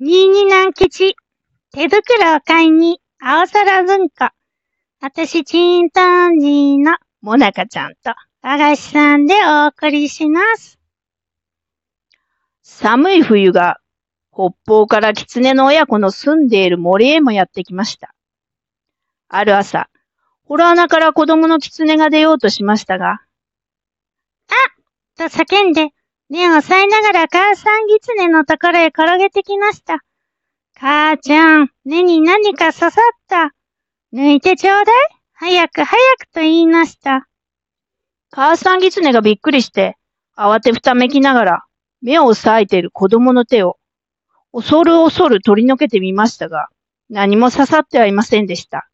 新に南吉。手袋を買いに、青空文庫。私、チンタンジーのモナカちゃんと、和菓子さんでお送りします。寒い冬が、北方から狐の親子の住んでいる森へもやってきました。ある朝、ホラー穴から子供の狐が出ようとしましたが、あと叫んで、目を押さえながら母さん狐のところへ転げてきました。母ちゃん、根に何か刺さった。抜いてちょうだい早く早くと言いました。母さん狐がびっくりして、慌てふためきながら、目を押さえている子供の手を、恐る恐る取り除けてみましたが、何も刺さってはいませんでした。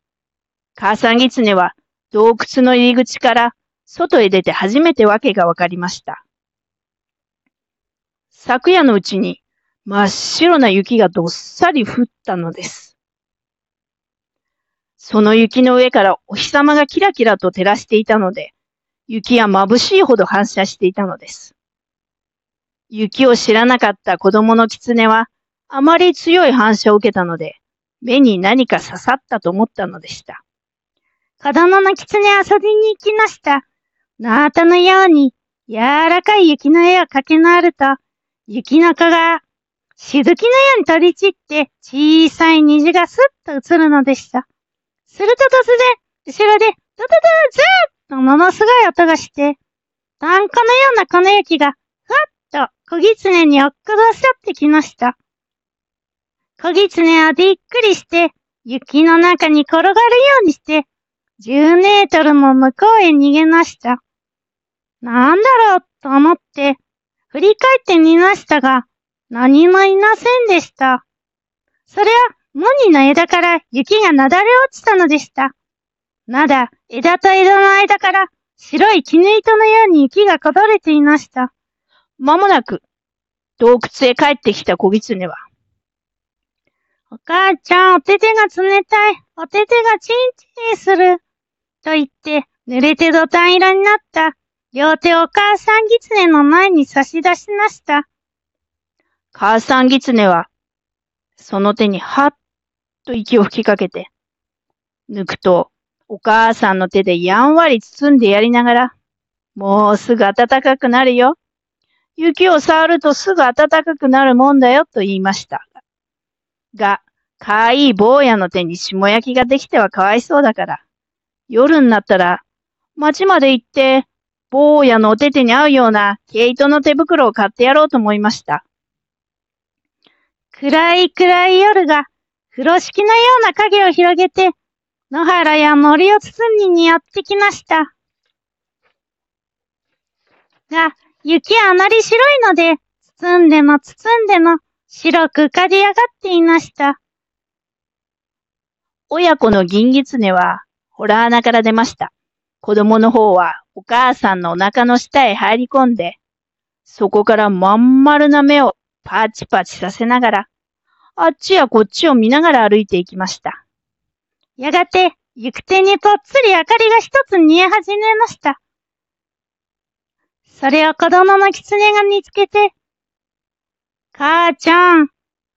母さん狐は洞窟の入り口から外へ出て初めて訳がわかりました。昨夜のうちに真っ白な雪がどっさり降ったのです。その雪の上からお日様がキラキラと照らしていたので、雪は眩しいほど反射していたのです。雪を知らなかった子供の狐は、あまり強い反射を受けたので、目に何か刺さったと思ったのでした。子供の狐遊びに行きました。ナートのように柔らかい雪の絵を描き直ると、雪の子がしずきのように飛び散って小さい虹がスッと映るのでした。すると突然、後ろでドドドズーッとものすごい音がして、炭鉱のようなこの雪がふわっと小狐に落っこどさってきました。小狐はびっくりして、雪の中に転がるようにして、10メートルも向こうへ逃げました。なんだろうと思って、振り返ってみましたが、何もいませんでした。それは、モニの枝から雪がなだれ落ちたのでした。まだ、枝と枝の間から、白い絹糸のように雪がこぼれていました。まもなく、洞窟へ帰ってきた小狐は、お母ちゃん、お手手が冷たい。お手手がチンチンする。と言って、濡れて土炭色になった。両手をお母さん狐の前に差し出しました。母さん狐は、その手にはっと息を吹きかけて、抜くと、お母さんの手でやんわり包んでやりながら、もうすぐ暖かくなるよ。雪を触るとすぐ暖かくなるもんだよと言いました。が、かわいい坊やの手に霜焼きができてはかわいそうだから、夜になったら、町まで行って、坊やのお手手に合うような毛糸の手袋を買ってやろうと思いました。暗い暗い夜が、風呂敷のような影を広げて、野原や森を包みにやってきました。が、雪はあまり白いので、包んでも包んでも、白く浮かび上がっていました。親子の銀狐は、ホラー穴から出ました。子供の方は、お母さんのお腹の下へ入り込んで、そこからまん丸な目をパチパチさせながら、あっちやこっちを見ながら歩いていきました。やがて、行く手にぽっつり明かりが一つ見え始めました。それを子供の狐が見つけて、母ちゃん、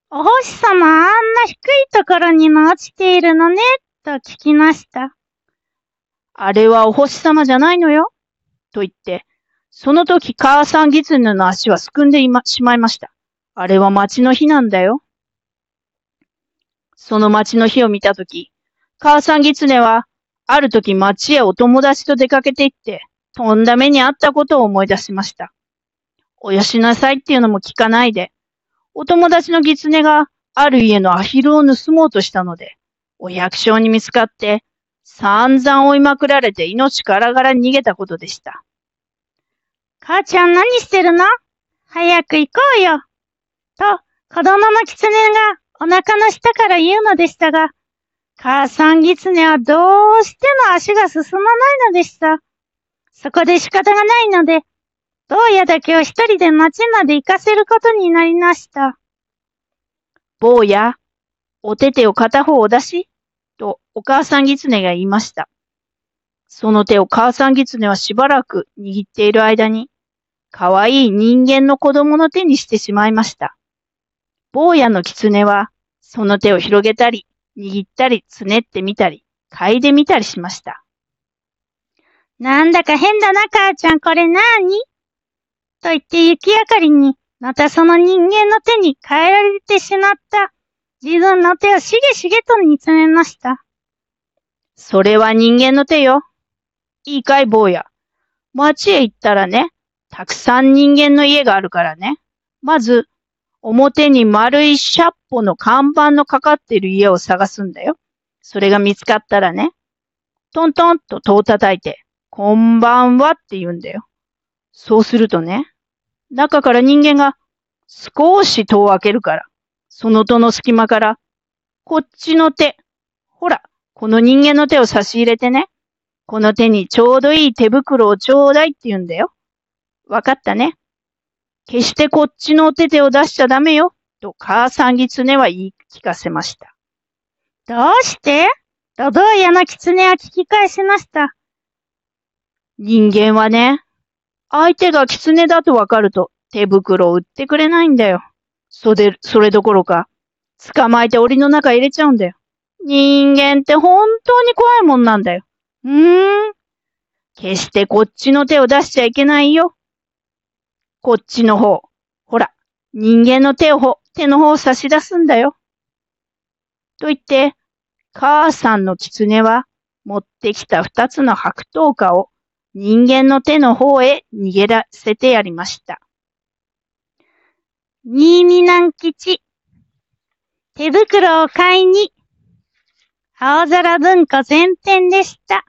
お星様あんな低いところにも落ちているのね、と聞きました。あれはお星様じゃないのよ。と言って、その時母さん狐の足はすくんで、しまいました。あれは町の火なんだよ。その町の火を見た時、母さん狐は、ある時町へお友達と出かけて行って、とんだ目にあったことを思い出しました。およしなさいっていうのも聞かないで、お友達の狐がある家のアヒルを盗もうとしたので、お百姓に見つかって、散々追いまくられて命からがら逃げたことでした。母ちゃん何してるの？早く行こうよ。と、子供の狐がお腹の下から言うのでしたが、母さん狐はどうしても足が進まないのでした。そこで仕方がないので、坊やだけを一人で町まで行かせることになりました。坊や、お手手を片方お出しとお母さん狐が言いました。その手を母さん狐はしばらく握っている間に、かわいい人間の子供の手にしてしまいました。坊やの狐は、その手を広げたり、握ったり、つねってみたり、嗅いでみたりしました。なんだか変だな、母ちゃん、これなーに？と言って雪明かりに、またその人間の手に変えられてしまった。自分の手をしげしげと見つめました。それは人間の手よ。いいかい、坊や。町へ行ったらね、たくさん人間の家があるからね。まず、表に丸いシャッポの看板のかかってる家を探すんだよ。それが見つかったらね、トントンと戸を叩いて、こんばんはって言うんだよ。そうするとね、中から人間が少し戸を開けるから、その戸の隙間から、こっちの手、ほら、この人間の手を差し入れてね。この手にちょうどいい手袋をちょうだいって言うんだよ。わかったね。決してこっちのお手手を出しちゃダメよ。と母さん狐は言い聞かせました。どうして？とどうやの狐は聞き返しました。人間はね、相手が狐だとわかると手袋を売ってくれないんだよ。それ、それどころか、捕まえて檻の中入れちゃうんだよ。人間って本当に怖いもんなんだよ。うーん。決してこっちの手を出しちゃいけないよ。こっちの方。ほら、人間の手を、手の方を差し出すんだよ。と言って、母さんの狐は持ってきた二つの白桃花を人間の手の方へ逃げらせてやりました。新見南吉。手袋を買いに、青空文庫前編でした。